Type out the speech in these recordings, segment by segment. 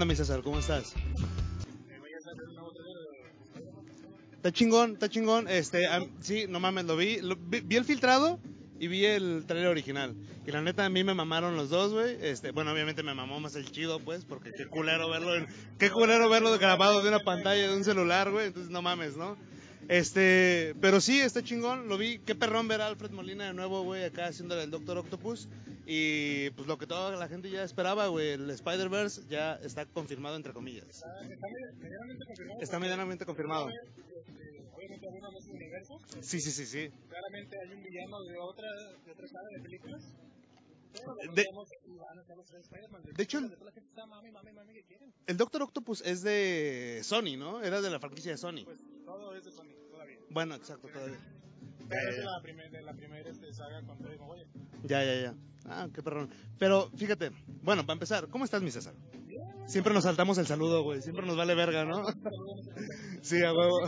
¿Qué onda, mi César? ¿Cómo estás? Está chingón, está chingón. Este, am- sí, no mames, lo vi, lo- vi. vi el filtrado y vi el trailer original. Y la neta, a mí me mamaron los dos, güey. Este, bueno, obviamente me mamó más el chido, pues, porque qué culero verlo en, qué culero verlo grabado de una pantalla de un celular, güey. Entonces, no mames, ¿no? Este, pero sí, está chingón, lo vi. Qué perrón ver a Alfred Molina de nuevo, güey, acá haciéndole el Doctor Octopus. Y pues lo que toda la gente ya esperaba, güey, el Spider-Verse ya está confirmado, entre comillas. Está medianamente confirmado. Obviamente alguna vez un universo. Sí, sí, sí, sí. Claramente hay un villano de otra, de otra saga de películas. De- hecho, está. El Doctor Octopus es de Sony, ¿no? Era de la franquicia de Sony. Pues todo es de Sony. Bueno, exacto, todavía. Pero es ya, la primera de la primera este, saga con Maguire. ya, ya, ya. Ah, qué perrón. Pero fíjate, bueno, para empezar, ¿cómo estás, mi César? Siempre nos saltamos el saludo, güey. Siempre nos vale verga, ¿no? Sí, a huevo.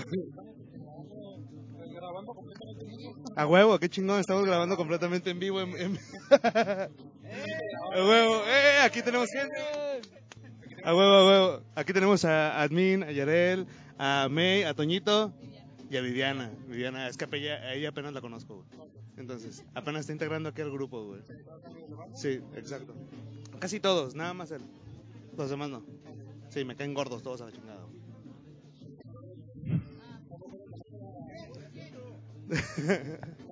A huevo, qué chingón. Estamos grabando completamente en vivo. En, en- A huevo. ¡Eh! Aquí tenemos gente. A huevo, a huevo. Aquí tenemos a Admin, a Yarel, a May, a Toñito y a Viviana. Viviana, es que a ella, ella apenas la conozco, güey. Entonces, apenas está integrando aquí al grupo, güey. Sí, exacto. Casi todos, nada más él. Los demás no. Sí, me caen gordos todos a la chingada. güey.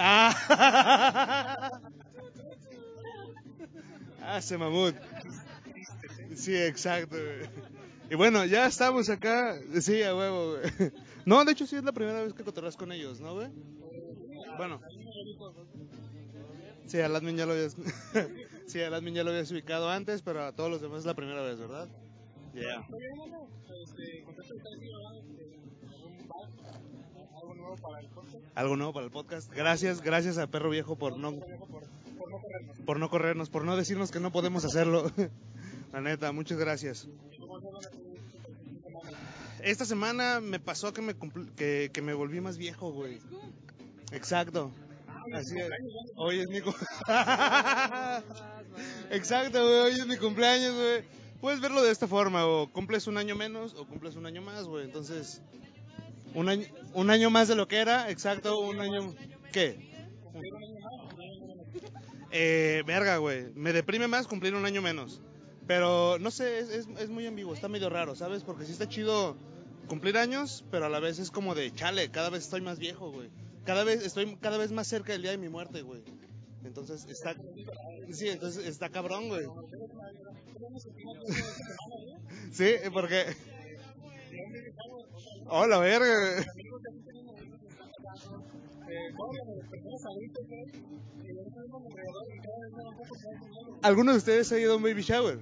Ah, ah mamut. Sí, exacto. güey. Y bueno, ya estamos acá. Sí, a huevo. güey. No, de hecho sí es la primera vez que cotorreas con ellos, ¿no, güey? Bueno. Sí, al admin ya lo habías... Sí, al admin ya lo habías ubicado antes, pero a todos los demás es la primera vez, ¿verdad? Ya. Bar, algo nuevo para el podcast. Gracias, gracias a Perro Viejo por no, por no corrernos, por no decirnos que no podemos hacerlo. La neta, muchas gracias. Esta semana me pasó que me, que, que me volví más viejo, güey. Exacto. Así es. Hoy es mi Exacto, güey. Hoy es mi cumpleaños, güey. Puedes verlo de esta forma, o cumples un año menos o cumples un año más, güey. Entonces, un año, un año más de lo que era, exacto, un año... ¿Qué? Eh, verga, güey. Me deprime más cumplir un año menos. Pero no sé, es, es, es muy ambiguo, está medio raro, ¿sabes? Porque sí está chido cumplir años, pero a la vez es como de chale, cada vez estoy más viejo, güey. Cada vez estoy cada vez más cerca del día de mi muerte, güey. Entonces está Sí, entonces está cabrón, güey. Sí, porque Hola, verga. más nuevos. ¿Alguno de ustedes ha ido a un baby shower?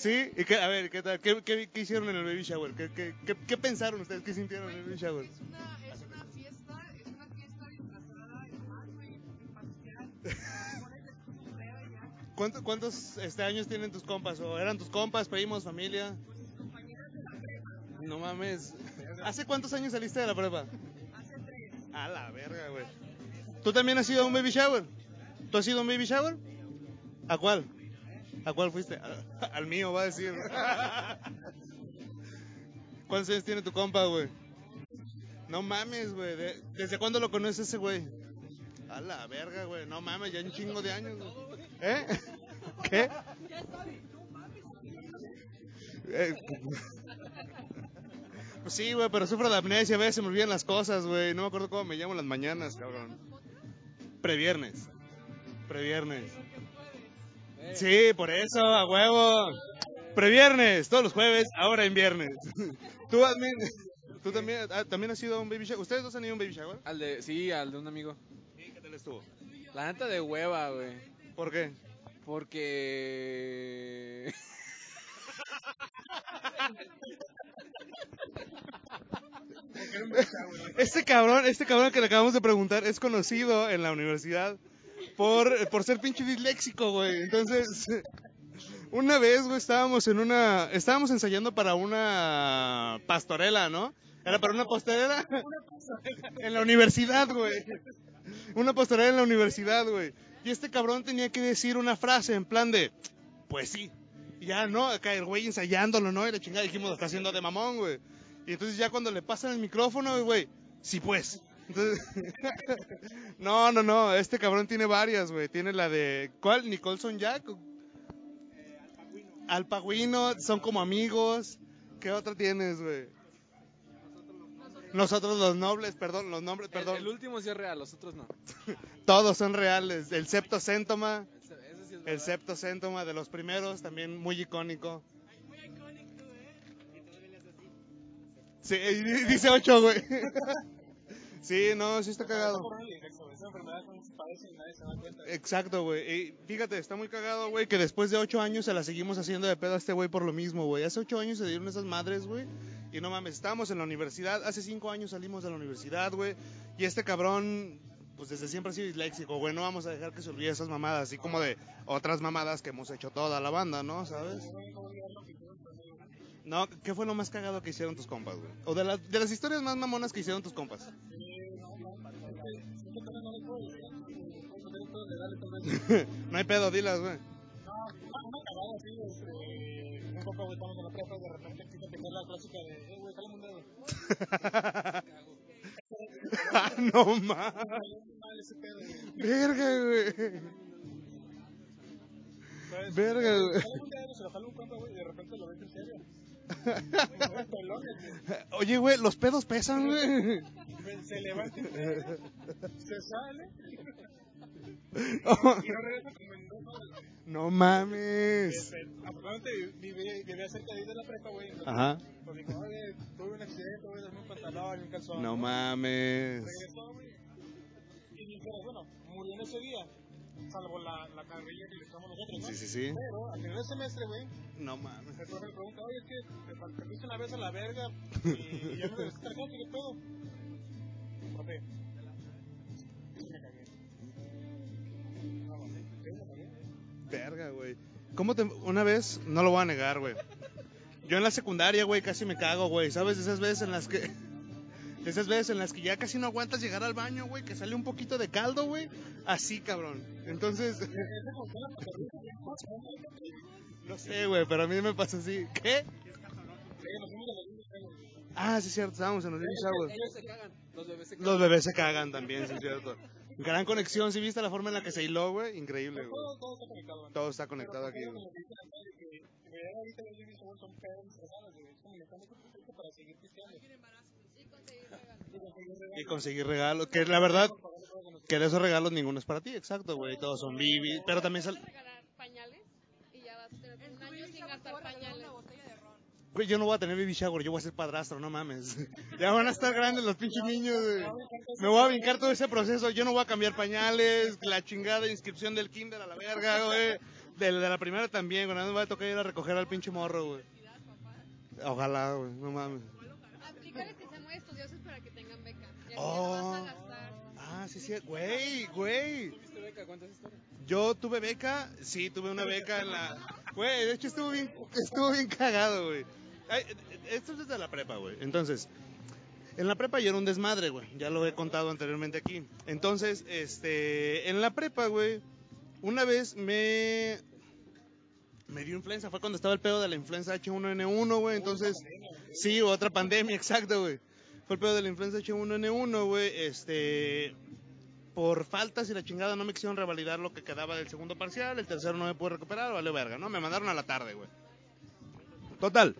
¿Sí? ¿Y qué, a ver, ¿qué, tal? ¿Qué, qué, qué hicieron en el baby shower? ¿Qué, qué, qué, qué pensaron ustedes? ¿Qué sintieron en el baby shower? Es una, es una fiesta, es una fiesta disfrazada de nomás, güey, imparcial. ¿Cuántos, cuántos este, años tienen tus compas? ¿O eran tus compas, primos, familia? No mames. ¿Hace cuántos años saliste de la prepa? Hace tres. A la verga, güey. ¿Tú también has ido a un baby shower? ¿Tú has ido a un baby shower? ¿A cuál? ¿A cuál fuiste? A- al mío, va a decir. ¿Cuántos años tiene tu compa, güey? No mames, güey. De- ¿Desde cuándo lo conoces ese güey? A la verga, güey. No mames, ya un chingo de años, güey. ¿Eh? ¿Qué? Eh, Pues sí, güey, pero sufro de amnesia, a veces se me olvidan las cosas, güey. No me acuerdo cómo me llamo las mañanas, cabrón. Previernes. Previernes. Sí, por eso, a huevo. Previernes, todos los jueves, ahora en viernes. Tú, admin, tú también, ah, también has ido a un baby shower. ¿Ustedes dos han ido a un baby shower? Al de, sí, al de un amigo. Sí, ¿qué tal estuvo? La neta de hueva, güey. ¿Por qué? Porque... Este cabrón, este cabrón que le acabamos de preguntar es conocido en la universidad por, por ser pinche disléxico, güey. Entonces, una vez, güey, estábamos en una, estábamos ensayando para una pastorela, ¿no? ¿Era para una pastorela? En la universidad, güey. Una pastorela en la universidad, güey. Y este cabrón tenía que decir una frase en plan de, pues sí. Y ya, ¿no? Acá el güey ensayándolo, ¿no? Y la chingada dijimos, está haciendo de mamón, güey. Y entonces ya cuando le pasan el micrófono, güey, sí pues. Entonces, no, no, no, este cabrón tiene varias, güey. Tiene la de, ¿cuál? Nicholson Jack. Alpagüino, son como amigos. ¿Qué otra tienes, güey? Nosotros los nobles, perdón, los nombres, El, perdón. el último sí es real, los otros no. Todos son reales. El septocéntoma, Ese, ese sí es el verdad. septocéntoma de los primeros, también muy icónico. Muy icónico, ¿eh? Sí, dice ocho, güey. Sí, no, sí está cagado. Exacto, güey. Y fíjate, está muy cagado, güey, que después de ocho años se la seguimos haciendo de pedo a este güey por lo mismo, güey. Hace ocho años se dieron esas madres, güey. Y no mames, estábamos en la universidad. Hace cinco años salimos de la universidad, güey. Y este cabrón, pues desde siempre ha sido disléxico, güey. No vamos a dejar que se olvide esas mamadas, así como de otras mamadas que hemos hecho toda la banda, ¿no? ¿Sabes? No, ¿qué fue lo más cagado que hicieron tus compas, güey? O de, las- de las historias más mamonas que hicieron tus compas. no hay pedo, dilas, güey. Una cagada así, este, un poco, güey, estamos en la prepa y de repente empieza a tener la clásica de, eh, güey, sale un dedo. Ah, no güey. Verga, güey. Verga, güey. Dedo, se lo jala un compa, güey, y de repente lo ves en serio. Oye, güey, los pedos pesan, güey. Se levanta, se sale Oh, no mames. Este, afortunadamente viví- vivía cerca de ahí de la prepa, güey. Ajá. Pues oye, tuve un accidente, güey, dame un pantalón y un calzón. No mames. Regresó, güey. Y dijeron, bueno, murió en ese día. Salvo la, la carrilla que le echamos nosotros, ¿no? Sí, sí, sí. Pero al final del semestre, güey, No mames. el profe le pregunta, oye, es que te fuiste una vez a la verga y ya no regresaste al campo, ¿qué pedo? Profe, Verga, güey. ¿Cómo te.? Una vez, no lo voy a negar, güey. Yo en la secundaria, güey, casi me cago, güey. ¿Sabes? Esas veces en las que. Esas veces en las que ya casi no aguantas llegar al baño, güey, que sale un poquito de caldo, güey. Así, cabrón. Entonces. No sé, güey, pero a mí me pasa así. ¿Qué? Ah, sí, es cierto, estábamos en los baby shower. Ellos se cagan, los bebés se cagan. Los bebés se cagan también, sí, es cierto. Gran conexión, ¿sí viste la forma en la que se hiló, güey? Increíble, güey. Todo, todo está conectado, güey. Todo está conectado aquí, güey. Y conseguir regalos, que la verdad, que de esos regalos ninguno es para ti, exacto, güey. Todos son bibi, pero también sal... Regalar pañales y ya vas a tener En un año sin gastar pañales. una botella de ron. Güey, yo no voy a tener baby shower, yo voy a ser padrastro, no mames. Ya van a estar grandes los pinches niños, güey. Me voy a brincar todo ese proceso, yo no voy a cambiar pañales, la chingada inscripción del kinder a la verga, güey. De, de la primera también, güey, nada más me va a tocar ir a recoger al pinche morro, güey. Ojalá, güey, no mames. Aplícale que sean muy estudiosos para que tengan beca. Y Oh. no vas a gastar. Ah, sí, sí, güey, güey. ¿Tuviste beca? ¿Cuántas historias? Yo tuve beca, sí, tuve una beca en la... Güey, de hecho estuvo bien, estuvo bien cagado, güey. Esto es desde la prepa, güey. Entonces, en la prepa yo era un desmadre, güey. Ya lo he contado anteriormente aquí. Entonces, este, en la prepa, güey, una vez me... Me dio influenza, fue cuando estaba el pedo de la influenza H1N1, güey. Entonces, sí, otra pandemia, exacto, güey. Fue el pedo de la influenza H1N1, güey. Este, por faltas y la chingada no me quisieron revalidar lo que quedaba del segundo parcial, el tercero no me pude recuperar, vale verga, ¿no? Me mandaron a la tarde, güey. Total.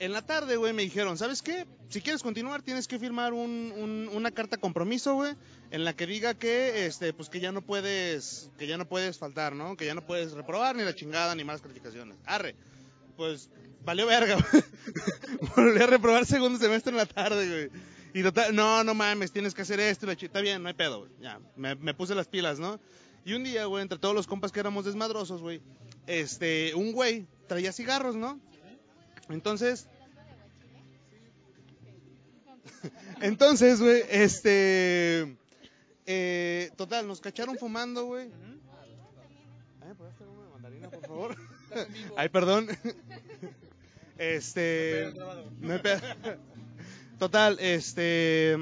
En la tarde, güey, me dijeron, ¿sabes qué? Si quieres continuar, tienes que firmar un- un- una carta compromiso, güey, en la que diga que, este, pues que ya no puedes, que ya no puedes faltar, ¿no? Que ya no puedes reprobar ni la chingada ni malas calificaciones. Arre. Pues, valió verga, güey. Volví a reprobar segundo semestre en la tarde, güey. Y total, no, no mames, tienes que hacer esto la Está bien, no hay pedo, güey. Ya, me, me puse las pilas, ¿no? Y un día, güey, entre todos los compas que éramos desmadrosos, güey, este, un güey traía cigarros, ¿no? Entonces, entonces, güey, este, eh, total, nos cacharon fumando, güey. ¿Eh, ¿Puedes hacer una mandarina, por favor? Ay, perdón. Este. Total, este,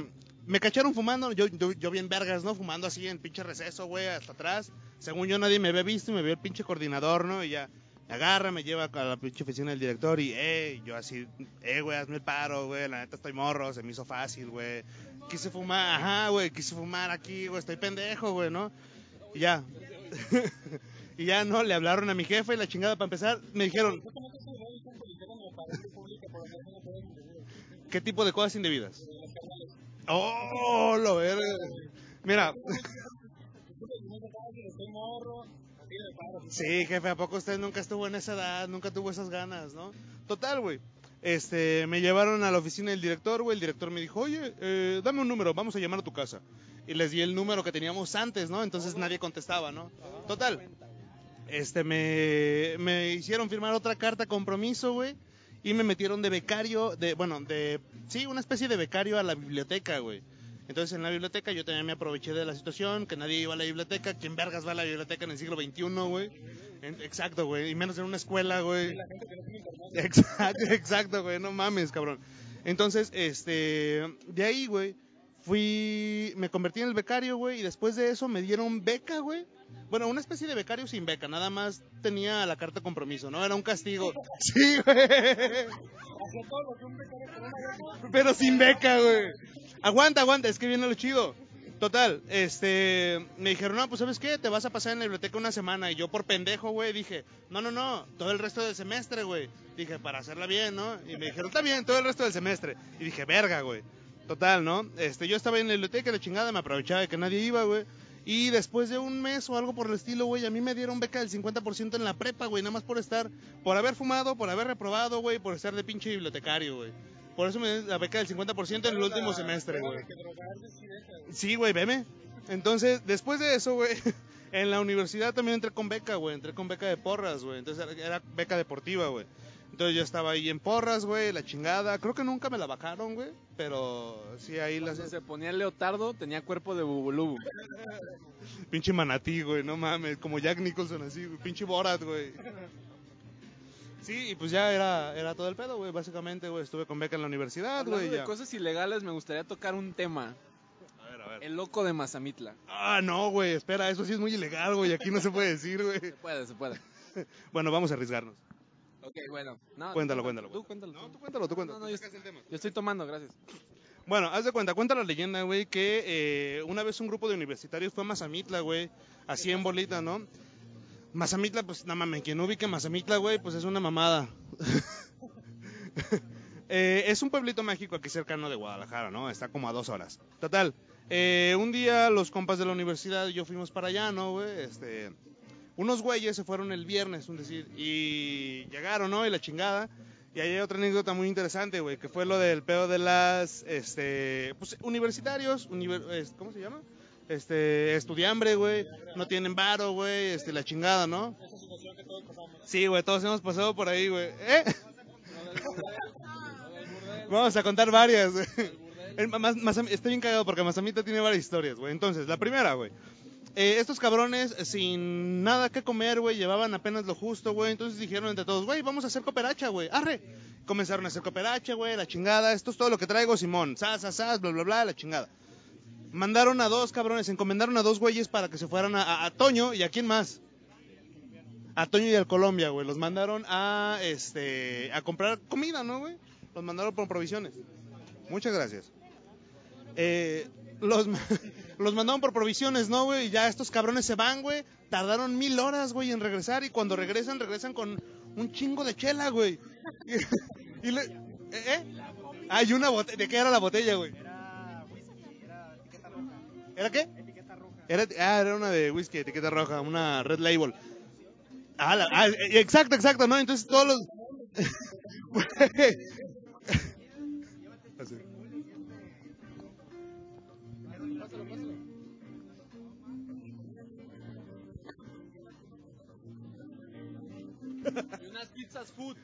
me cacharon fumando, yo, yo, yo bien vergas, ¿no? Fumando así en pinche receso, güey, hasta atrás. Según yo nadie me había visto y me vio el pinche coordinador, ¿no? Y ya me agarra, me lleva a la pinche oficina del director y, eh, yo así, eh, güey, hazme el paro, güey, la neta estoy morro, se me hizo fácil, güey. Quise fumar, ajá, güey, quise fumar aquí, güey, estoy pendejo, güey, ¿no? Y ya. y ya, ¿no? Le hablaron a mi jefe y la chingada para empezar, me dijeron, ¿qué tipo de cosas indebidas? Oh, lo verga. Mira. Sí, jefe, ¿a poco usted nunca estuvo en esa edad? Nunca tuvo esas ganas, ¿no? Total, güey. Este, me llevaron a la oficina del director, güey. El director me dijo, oye, eh, dame un número, vamos a llamar a tu casa. Y les di el número que teníamos antes, ¿no? Entonces nadie contestaba, ¿no? Total. Este, me, me hicieron firmar otra carta compromiso, güey. Y me metieron de becario, de, bueno, de, sí, una especie de becario a la biblioteca, güey. Entonces en la biblioteca yo también me aproveché de la situación, que nadie iba a la biblioteca. ¿Quién vergas va a la biblioteca en el siglo XXI, güey? Exacto, güey. Y menos en una escuela, güey. Exacto, exacto, güey. No mames, cabrón. Entonces, este, de ahí, güey, fui, me convertí en el becario, güey, y después de eso me dieron beca, güey. Bueno, una especie de becario sin beca, nada más tenía la carta de compromiso, ¿no? Era un castigo. Sí, güey. Pero sin beca, güey. Aguanta, aguanta, es que viene lo chido. Total, este, me dijeron, no, pues ¿sabes qué? Te vas a pasar en la biblioteca una semana. Y yo por pendejo, güey, dije, no, no, no, todo el resto del semestre, güey. Dije, para hacerla bien, ¿no? Y me dijeron, está bien, todo el resto del semestre. Y dije, verga, güey. Total, ¿no? Este, yo estaba en la biblioteca, la chingada, me aprovechaba de que nadie iba, güey. Y después de un mes o algo por el estilo, güey, a mí me dieron beca del 50% en la prepa, güey, nada más por estar, por haber fumado, por haber reprobado, güey, por estar de pinche bibliotecario, güey. Por eso me dieron la beca del 50% en el último semestre, güey. Sí, güey, veme. Entonces, después de eso, güey, en la universidad también entré con beca, güey. Entré con beca de porras, güey. Entonces era- era beca deportiva, güey. Entonces yo estaba ahí en porras, güey, la chingada. Creo que nunca me la bajaron, güey. Pero sí, ahí las... Cuando se ponía el leotardo, tenía cuerpo de bubulubu. Pinche manatí, güey, no mames. Como Jack Nicholson así, güey. Pinche Borat, güey. Sí, y pues ya era, era todo el pedo, güey. Básicamente, güey, estuve con beca en la universidad, güey. de ya. cosas ilegales, me gustaría tocar un tema. A ver, a ver. El loco de Mazamitla. Ah, no, güey, espera, eso sí es muy ilegal, güey. Aquí no se puede decir, güey. Se puede, se puede. Bueno, vamos a arriesgarnos. Ok, bueno. No, Cuéntalo, cuéntalo, Tú cuéntalo. No, tú cuéntalo, tú cuéntalo. No, no, yo, el tema. yo estoy tomando, gracias. Bueno, haz de cuenta, cuenta la leyenda, güey, que eh, una vez un grupo de universitarios fue a Mazamitla, güey, así en bolita, ¿no? Mazamitla, pues, no mames, quien ubique Mazamitla, güey, pues es una mamada. Eh, es un pueblito mágico aquí cercano de Guadalajara, ¿no? Está como a dos horas. Total, eh, un día los compas de la universidad y yo fuimos para allá, ¿no, güey? Este, unos güeyes se fueron el viernes, un decir, y llegaron, ¿no? Y la chingada. Y ahí hay otra anécdota muy interesante, güey, que fue lo del pedo de las, este, pues, universitarios, univer- ¿cómo se llama? Este, estudiambre, güey, no tienen varo, güey, este, la chingada, ¿no? Sí, güey, todos hemos pasado por ahí, güey. ¿Eh? Vamos a contar varias, güey. Masam- Estoy bien cagado porque Mazamita tiene varias historias, güey. Entonces, la primera, güey. Eh, estos cabrones, eh, sin nada que comer, güey, llevaban apenas lo justo, güey. Entonces dijeron entre todos, güey, vamos a hacer cooperacha, güey. Arre. Comenzaron a hacer cooperacha, güey, la chingada. Esto es todo lo que traigo, Simón. Sas, sas, sas, bla, bla, bla, la chingada. Mandaron a dos cabrones, encomendaron a dos güeyes para que se fueran a, a- Toño y a quién más. A Toño y al Colombia, güey. Los mandaron a, este, a comprar comida, ¿no, güey? Los mandaron por provisiones. Muchas gracias. Eh, los, los mandaron por provisiones, ¿no, güey? Y ya estos cabrones se van, güey. Tardaron mil horas, güey, en regresar. Y cuando regresan, regresan con un chingo de chela, güey. Y, le- ¿eh? Hay una botella. ¿De qué era la botella, güey? ¿Era qué? Era, ah, era una de whisky, etiqueta roja, una red label. Ah, la- ah, exacto, exacto, ¿no? Entonces todos los... Y unas pizzas food.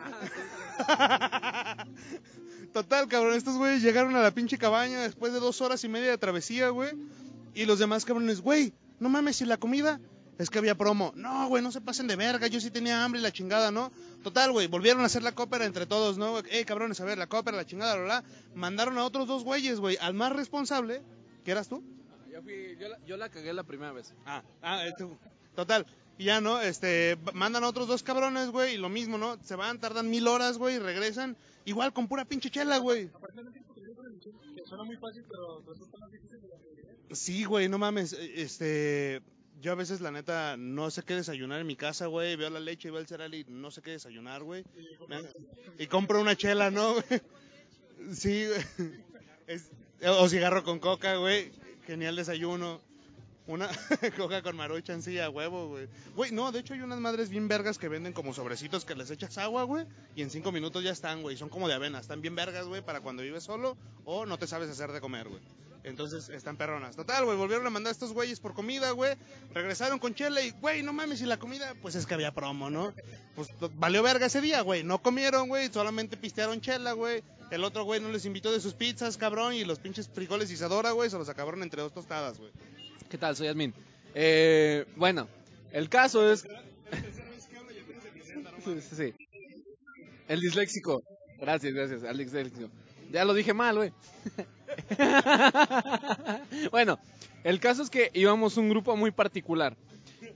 Total, cabrón, estos güeyes llegaron a la pinche cabaña después de dos horas y media de travesía, güey. Y los demás cabrones, güey, no mames, si la comida Es que había promo. No, güey, no se pasen de verga. Yo sí tenía hambre y la chingada, ¿no? Total, güey, volvieron a hacer la cópera entre todos, ¿no? Eh, cabrones, a ver, la cópera, la chingada, la, la. Mandaron a otros dos güeyes, güey. Al más responsable, que eras tú. Yo, fui, yo, la, yo la cagué la primera vez. Ah, ah, tú. Total. Y ya, ¿no? Este, mandan a otros dos cabrones, güey, y lo mismo, ¿no? Se van, tardan mil horas, güey, y regresan. Igual con pura pinche chela, güey. Que suena muy fácil, pero resulta más difícil de que Sí, güey, no mames. eh, Este, yo a veces, la neta, no sé qué desayunar en mi casa, güey. Veo la leche y veo el cereal y no sé qué desayunar, güey. Y compro una chela, ¿no? güey? Sí, güey. Es- o cigarro con coca, güey. Genial desayuno. Una coca con maruchan, sí, a huevo, güey. Güey, no, de hecho hay unas madres bien vergas que venden como sobrecitos que les echas agua, güey. Y en cinco minutos ya están, güey. Son como de avena. Están bien vergas, güey, para cuando vives solo o no te sabes hacer de comer, güey. Entonces están perronas. Total, güey, volvieron a mandar a estos güeyes por comida, güey. Regresaron con chela y, güey, no mames, y la comida, pues es que había promo, ¿no? Pues valió verga ese día, güey. No comieron, güey, solamente pistearon chela, güey. El otro güey no les invitó de sus pizzas, cabrón, y los pinches frijoles Isadora, güey, se los acabaron entre dos tostadas, güey. ¿Qué tal? Soy Yasmin. Eh, bueno, el caso es... Sí, sí, sí. El disléxico. Gracias, gracias, al disléxico. Ya lo dije mal, güey. bueno, el caso es que íbamos un grupo muy particular.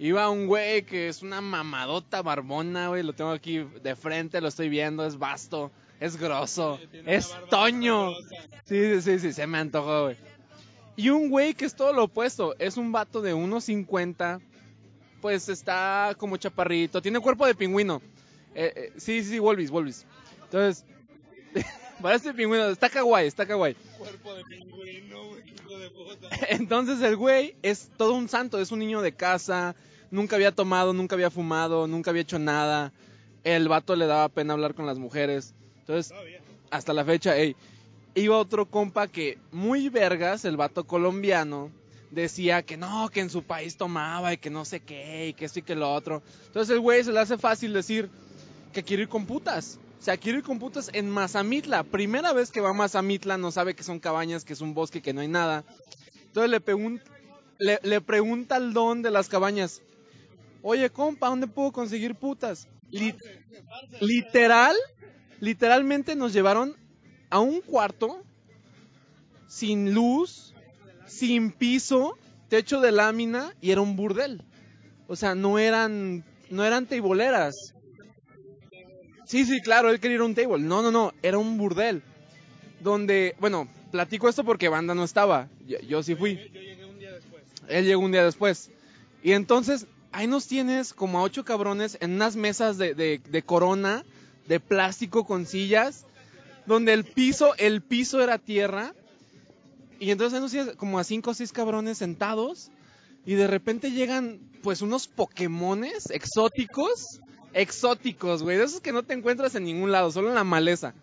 Iba un güey que es una mamadota barbona, güey. Lo tengo aquí de frente, lo estoy viendo. Es vasto, es grosso, es toño. Sí, sí, sí, sí, se me antojó, güey. Y un güey que es todo lo opuesto. Es un vato de 1.50. Pues está como chaparrito. Tiene cuerpo de pingüino. Eh, eh, sí, sí, Wolvis, Wolvis. Entonces, parece pingüino. Está kawaii, está kawaii. Cuerpo de pingüino, güey, hijo de puta. Entonces el güey es todo un santo, es un niño de casa, nunca había tomado, nunca había fumado, nunca había hecho nada. El vato le daba pena hablar con las mujeres. Entonces, hasta la fecha, ey, iba otro compa que muy vergas, el vato colombiano, decía que no, que en su país tomaba y que no sé qué, y que esto y que lo otro. Entonces el güey se le hace fácil decir que quiere ir con putas. O sea, quiere ir con putas en Mazamitla. Primera vez que va a Mazamitla, no sabe que son cabañas, que es un bosque, que no hay nada. Entonces le, le, pregunta al don de las cabañas, oye compa, ¿dónde puedo conseguir putas? Li- literal, literalmente nos llevaron a un cuarto sin luz, sin piso, techo de lámina y era un burdel. O sea, no eran, no eran teiboleras. Sí, sí, claro, él quería ir a un table. No, no, no, era un burdel. Donde, bueno, platico esto porque banda no estaba. Yo, sí fui. Él llegó un día después. Y entonces, ahí nos tienes como a ocho cabrones en unas mesas de, de corona, de plástico con sillas, donde el piso, el piso era tierra. Y entonces tienes como a cinco o seis cabrones sentados. Y de repente llegan, pues, unos Pokémones exóticos. Exóticos, güey. De esos que no te encuentras en ningún lado, solo en la maleza.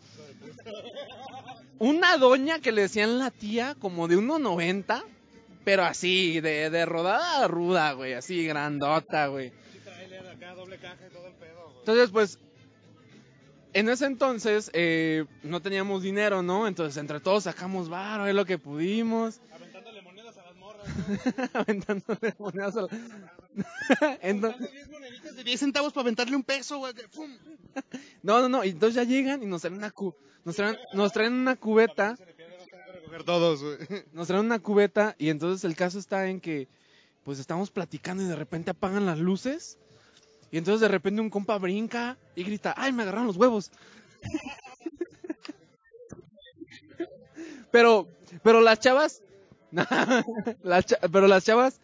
Una doña que le decían la tía, como de 1.90, pero así, de, de rodada ruda, güey, así grandota, güey. trailer acá, en ese entonces eh, no teníamos dinero, ¿no? Entonces, entre todos sacamos varo, es lo que pudimos. Aventándole monedas a las morras, güey. Aventándole monedas a la- Entonces- Comprando 10 moneditas de 10 centavos para aventarle un peso, güey. no, no, no, y entonces ya llegan y nos traen una, cu nos traen, nos traen una cubeta. Todos, nos traen una cubeta y entonces el caso está en que pues estamos platicando y de repente apagan las luces y entonces de repente un compa brinca y grita, ¡ay, me agarraron los huevos! pero, pero las chavas, las pero las chavas,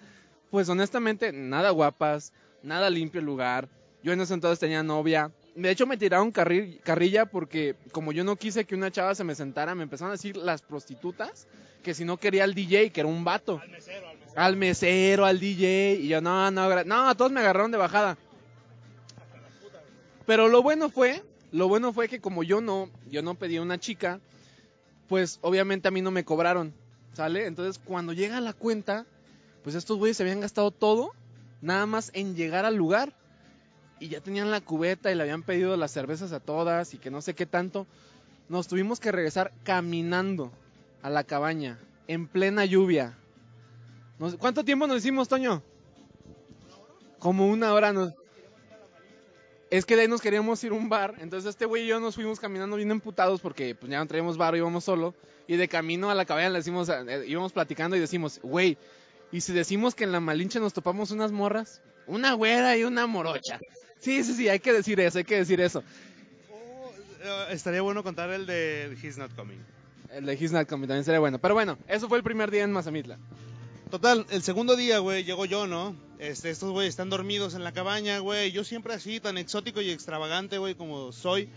pues honestamente, nada guapas, nada limpio el lugar. Yo en ese entonces tenía novia. De hecho, me tiraron carri- carrilla porque como yo no quise que una chava se me sentara, me empezaron a decir las prostitutas que si no quería al DJ, que era un vato. Al mesero, al mesero. Al mesero, al DJ. Y yo, no, no, no, todos me agarraron de bajada. Pero lo bueno fue, lo bueno fue que como yo no, yo no pedí una chica, pues obviamente a mí no me cobraron, ¿sale? Entonces cuando llega la cuenta, pues estos güeyes se habían gastado todo, nada más en llegar al lugar. Y ya tenían la cubeta y le habían pedido las cervezas a todas y que no sé qué tanto. Nos tuvimos que regresar caminando a la cabaña, en plena lluvia. ¿Cuánto tiempo nos hicimos, Toño? Como una hora nos... Es que de ahí nos queríamos ir a un bar, entonces este güey y yo nos fuimos caminando bien emputados porque pues ya no traíamos bar, íbamos solo. Y de camino a la cabaña le decimos, eh, íbamos platicando y decimos, güey, ¿y si decimos que en la Malinche nos topamos unas morras? Una güera y una morocha. Sí, sí, sí, hay que decir eso, hay que decir eso. Oh, eh, estaría bueno contar el de He's Not Coming. El de He's Not Coming también sería bueno. Pero bueno, eso fue el primer día en Mazamitla. Total, el segundo día, güey, llego yo, ¿no? Este, estos güey están dormidos en la cabaña, güey. Yo siempre así, tan exótico y extravagante, güey, como soy.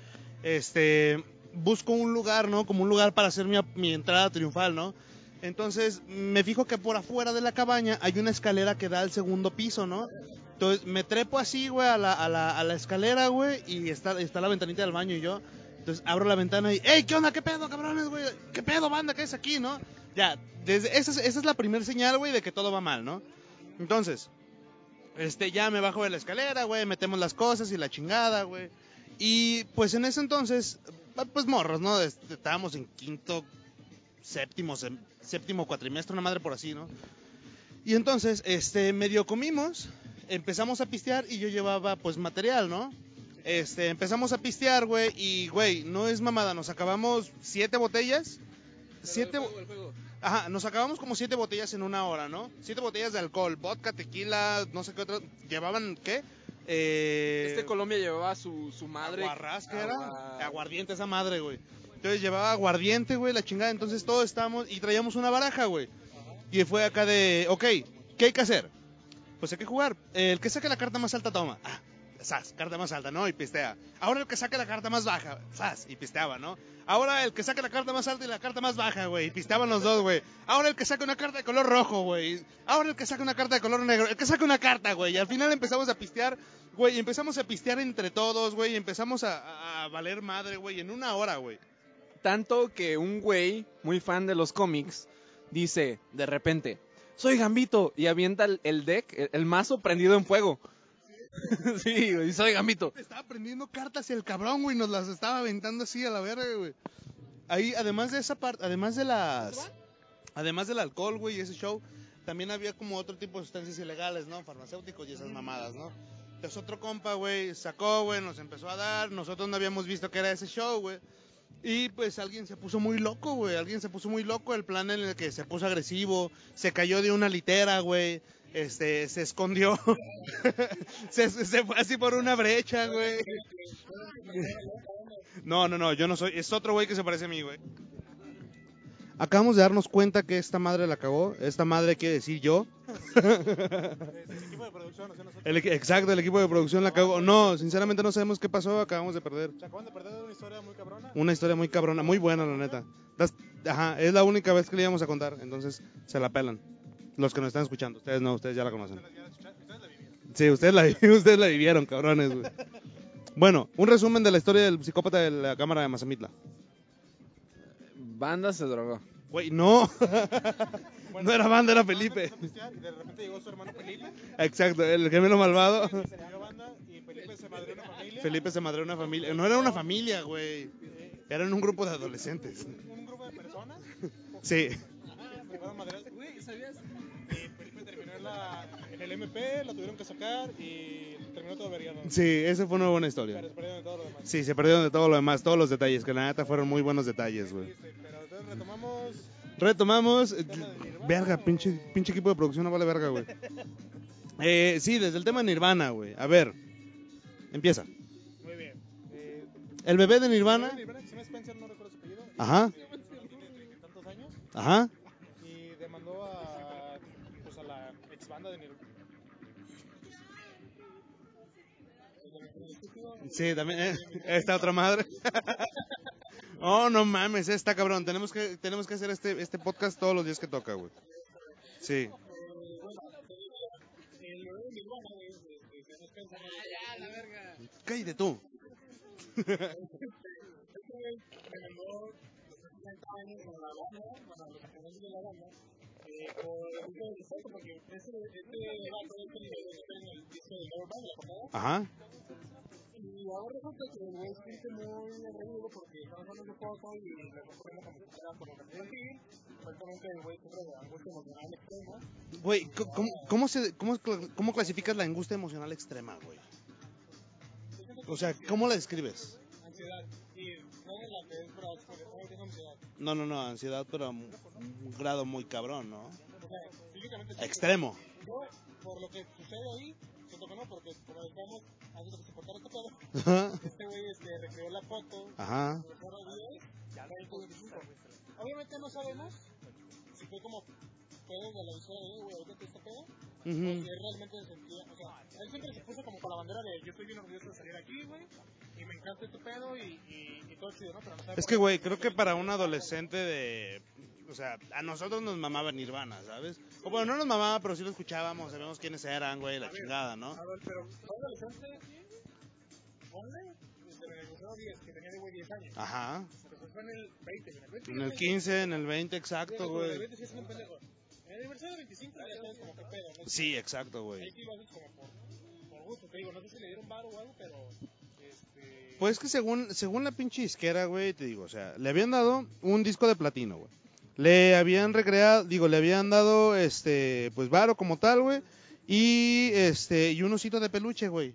Este, busco un lugar, ¿no? Como un lugar para hacer mi, mi entrada triunfal, ¿no? Entonces, me fijo que por afuera de la cabaña hay una escalera que da al segundo piso, ¿no? Entonces, me trepo así, güey, a la, a la, a la escalera, güey, y está, está la ventanita del baño y yo. Entonces, abro la ventana y, ¡Ey, qué onda, qué pedo, cabrones, güey! ¿Qué pedo, banda, qué es aquí, no? Ya, desde, esa, es, esa es la primera señal, güey, de que todo va mal, ¿no? Entonces, este, ya me bajo de la escalera, güey, metemos las cosas y la chingada, güey. Y pues en ese entonces, pues morros, ¿no? Este, Estábamos en quinto, séptimo, séptimo cuatrimestre, una madre por así, ¿no? Y entonces, este, medio comimos, empezamos a pistear y yo llevaba, pues, material, ¿no? Este, empezamos a pistear, güey, y, güey, no es mamada, nos acabamos siete botellas. Siete, Ajá, nos acabamos como siete botellas en una hora, ¿no? Siete botellas de alcohol, vodka, tequila, no sé qué otro. ¿Llevaban qué? Eh, Este Colombia llevaba su, su madre. Aguarrás, ¿qué era? Agua- Aguardiente esa madre, güey. Entonces llevaba aguardiente, güey, la chingada. Entonces todos estábamos y traíamos una baraja, güey. Y fue acá de, ok, ¿qué hay que hacer? Pues hay que jugar. El que saque la carta más alta toma. Ah, sas, carta más alta, ¿no? Y pistea. Ahora el que saque la carta más baja, sas, y pisteaba, ¿no? Ahora el que saque la carta más alta y la carta más baja, güey. Y pisteaban los dos, güey. Ahora el que saque una carta de color rojo, güey. Ahora el que saque una carta de color negro. El que saque una carta, güey. Y al final empezamos a pistear, güey. Y empezamos a pistear entre todos, güey. Y empezamos a, valer madre, güey. En una hora, güey. Tanto que un güey muy fan de los cómics dice de repente, soy Gambito, y avienta el, deck, el mazo prendido en fuego. sí, güey, soy Gambito. Estaba prendiendo cartas el cabrón, güey. Nos las estaba aventando así a la verga, güey. Ahí, además de esa parte, además de las. Además del alcohol, güey, y ese show, también había como otro tipo de sustancias ilegales, ¿no? Farmacéuticos y esas mamadas, ¿no? Entonces otro compa, güey, sacó, güey, nos empezó a dar. Nosotros no habíamos visto que era ese show, güey. Y pues alguien se puso muy loco, güey. Alguien se puso muy loco. El plan en el que se puso agresivo. Se cayó de una litera, güey. Este, se escondió. se, se fue así por una brecha, güey. No, no, no, yo no soy. Es otro güey que se parece a mí, güey. Acabamos de darnos cuenta que esta madre la cagó. Esta madre quiere decir yo. El equipo de producción, exacto, el equipo de producción la cagó. No, sinceramente no sabemos qué pasó. Acabamos de perder. Se acaban de perder una historia muy cabrona. Una historia muy cabrona, muy buena, la neta. Ajá, es la única vez que le íbamos a contar. Entonces se la pelan. Los que nos están escuchando. Ustedes no, ustedes ya la conocen. Sí, ustedes la, ustedes la vivieron, cabrones, güey. Bueno, un resumen de la historia del psicópata de la cámara de Mazamitla. Banda se drogó. Güey, no. no era banda, era Felipe. Y de repente llegó su hermano Felipe. Exacto, el gemelo malvado. Felipe se madreó una familia. Felipe se madreó una familia. No era una familia, güey. Eran un grupo de adolescentes. Un grupo de personas. Sí. El MP, lo tuvieron que sacar y terminó todo vergueado. Sí, esa fue una buena Pero historia. se perdieron de todo lo demás. Sí, se perdieron de todo lo demás, todos los detalles, que la neta fueron muy buenos detalles, güey. Triste, Pero entonces retomamos. Retomamos. Verga, pinche, pinche equipo de producción no vale verga, güey. Eh, sí, desde el tema Nirvana, güey. A ver, empieza. Muy bien. Eh, El bebé de Nirvana. Nirvana, que se llama Spencer, no recuerdo su apellido. Ajá. Tantos años Ajá. y demandó a, pues a la ex banda de Nirvana. Sí, también. eh, esta otra madre. oh, no mames, está cabrón. Tenemos que, tenemos que hacer este, este podcast todos los días que toca, güey. Sí. Cállate tú. Ajá. Y ahora resulta que el güey se muy agredido porque estamos hablando de foto y le compró una camiseta por la cantidad civil. Supuestamente el güey sufre de angustia emocional extrema. Güey, ¿cómo, cómo, se, cómo, ¿cómo clasificas la angustia emocional extrema, güey? O sea, ¿cómo la describes? Ansiedad. Y no es la que es porque no tengo ansiedad. No, no, no, ansiedad, pero a un grado muy cabrón, ¿no? O sea, físicamente sí. Extremo. Yo, por lo que sucede ahí, siento que no, porque como decíamos, antes de que se cortara este pedo, este güey este, recreó la foto, Ajá. lo dejó a 10, ya 20, 25. Obviamente no sabemos si fue como pedo de la visora de, güey, ahorita este pedo, si Ujú. él realmente se sentía, o sea, él siempre se puso como con la bandera de yo estoy bien orgulloso de salir aquí, güey, y me encanta este pedo y, y, y todo chido, ¿no? Pero no Es que, güey, creo que para un adolescente de... O sea, a nosotros nos mamaba Nirvana, ¿sabes? O bueno, no nos mamaba, pero sí lo escuchábamos, sabíamos quiénes eran, güey, la chingada, ¿no? A ver, pero ponle, 10, que tenía de güey 10 años. Ajá. Pero fue en el 20, en el 20. En el 15, en el 20, exacto, En el güey. 20 sí es un pendejo. En el aniversario 25 ya sabes como que pedo, ¿no? Sí, exacto, güey. Ahí sí lo haces como por, por gusto, te digo, no sé si le dieron varo o algo, pero este... Pues que según, según la pinche disquera, güey, te digo, o sea, le habían dado un disco de platino, güey. Le habían recreado, digo, le habían dado, este, pues varo como tal, güey. Y, este, y un osito de peluche, güey.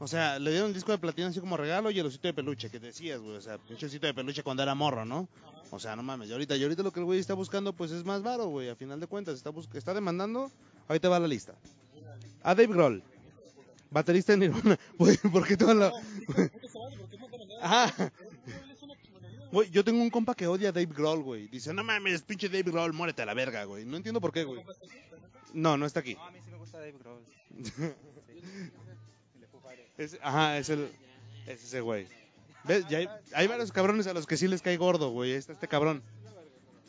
O sea, le dieron el disco de platino así como regalo y el osito de peluche, que decías, güey. O sea, pinche osito de peluche cuando era morro, ¿no? O sea, no mames. Y ahorita, y ahorita lo que el güey está buscando, pues es más varo, güey. A final de cuentas, está, está demandando. Ahí te va la lista. A Dave Grohl, baterista de Nirvana. ¿por qué toda la.? Ajá. Güey, yo tengo un compa que odia a Dave Grohl, güey. Dice, no mames, pinche Dave Grohl, muérete a la verga, güey. No entiendo por qué, güey. No, no está aquí. No, a mí sí me gusta Dave Grohl. Es- ajá, es el. Es ese güey. ¿Ves? Ya hay, hay varios cabrones a los que sí les cae gordo, güey. Este, este cabrón.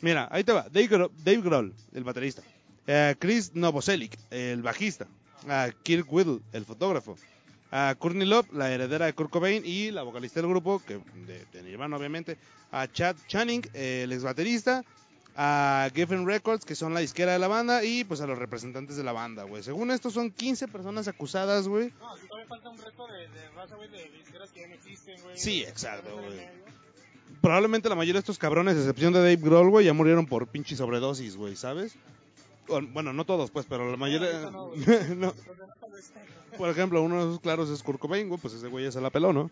Mira, ahí te va. Dave Grohl, Dave Grohl, el baterista. Eh, Chris Novoselic, el bajista. A Kirk Whittle, el fotógrafo. A Courtney Love, la heredera de Kurt Cobain y la vocalista del grupo, que de, de Nirvana obviamente. A Chad Channing, eh, el ex baterista. A Geffen Records, que son la disquera de la banda. Y pues a los representantes de la banda, güey. Según esto son 15 personas acusadas, güey. No, si todavía falta un resto de, de raza, güey, de disqueras que ya no existen, güey. Sí, exacto, güey. Probablemente la mayoría de estos cabrones, a excepción de Dave Grohl, güey, ya murieron por pinche sobredosis, güey, ¿sabes? Bueno, no todos, pues, pero la mayoría... eso no. Por ejemplo, uno de esos claros es Kurt Cobain, güey, pues ese güey ya se la peló, ¿no?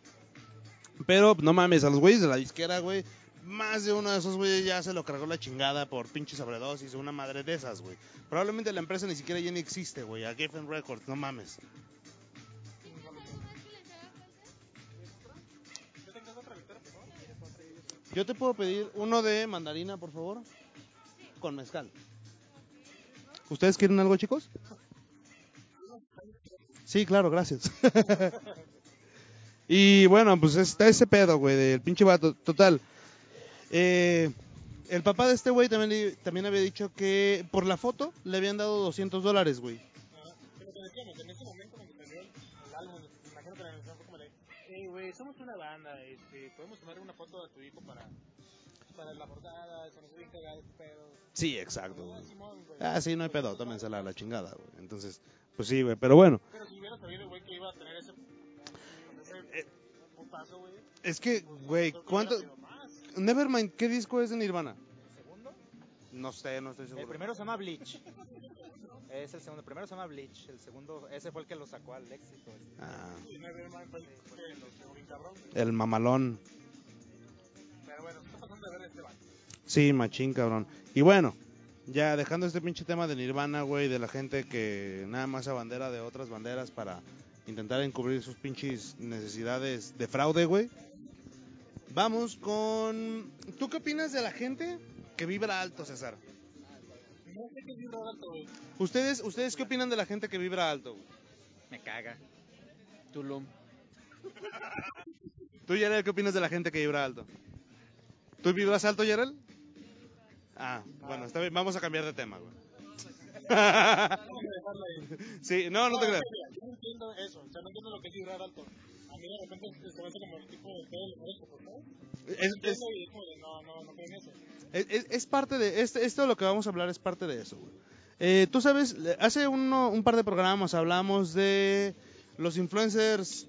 Pero, no mames, a los güeyes de la disquera, güey, más de uno de esos güeyes ya se lo cargó la chingada por pinche sobredosis o una madre de esas, güey. Probablemente la empresa ni siquiera ya ni existe, güey, a Geffen Records, no mames. Yo te puedo pedir uno de mandarina, por favor, con mezcal. ¿Ustedes quieren algo, chicos? Sí, claro, gracias. y bueno, pues está ese pedo, güey, del pinche vato. Total. Eh, el papá de este güey también, también había dicho que por la foto le habían dado 200 dólares, güey. Pero te decíamos, en ese momento cuando salió el, álbum, imagino que la fue como de, hey, güey, somos una banda, este, podemos tomar una foto de tu hijo para, para la portada, este pedo. Sí, exacto, güey. Ah, Simón, güey. Ah, sí, no hay pedo, tómensela a la chingada, güey. Entonces, pues sí, güey, pero bueno. Pero si hubiera sabido, güey, que iba a tener ese, ese putazo, güey. Es que, güey, creo que ¿cuánto? hubiera sido más. Nevermind, ¿qué disco es de Nirvana? ¿Segundo? No sé, no estoy El seguro. primero se llama Bleach. Es el segundo. El primero se llama Bleach. El segundo, ese fue el que lo sacó al éxito. Ah, Y Nevermind fue el bien cabrón. el mamalón. Ver este vato. Sí, machín, cabrón. Y bueno, ya dejando este pinche tema de Nirvana, güey, de la gente que nada más abandera de otras banderas para intentar encubrir sus pinches necesidades de fraude, güey. Vamos con... ¿Tú qué opinas de la gente que vibra alto, César? No sé qué libro alto, güey. ¿Ustedes, ¿Ustedes qué opinan de la gente que vibra alto? güey? Me caga. Tulum. ¿Tú, Yarel, qué opinas de la gente que vibra alto? ¿Tú vibras alto, Yarel? Ah, bueno, está bien. Vamos a cambiar de tema, güey. Sí, no, no te creas. Yo no entiendo eso, o sea, no entiendo lo que es vibrar alto. A mí de repente se me hace como el tipo de. Es, es, es parte de... Este, esto de lo que vamos a hablar es parte de eso, güey. Eh, Tú sabes, hace uno- un par de programas hablamos de los influencers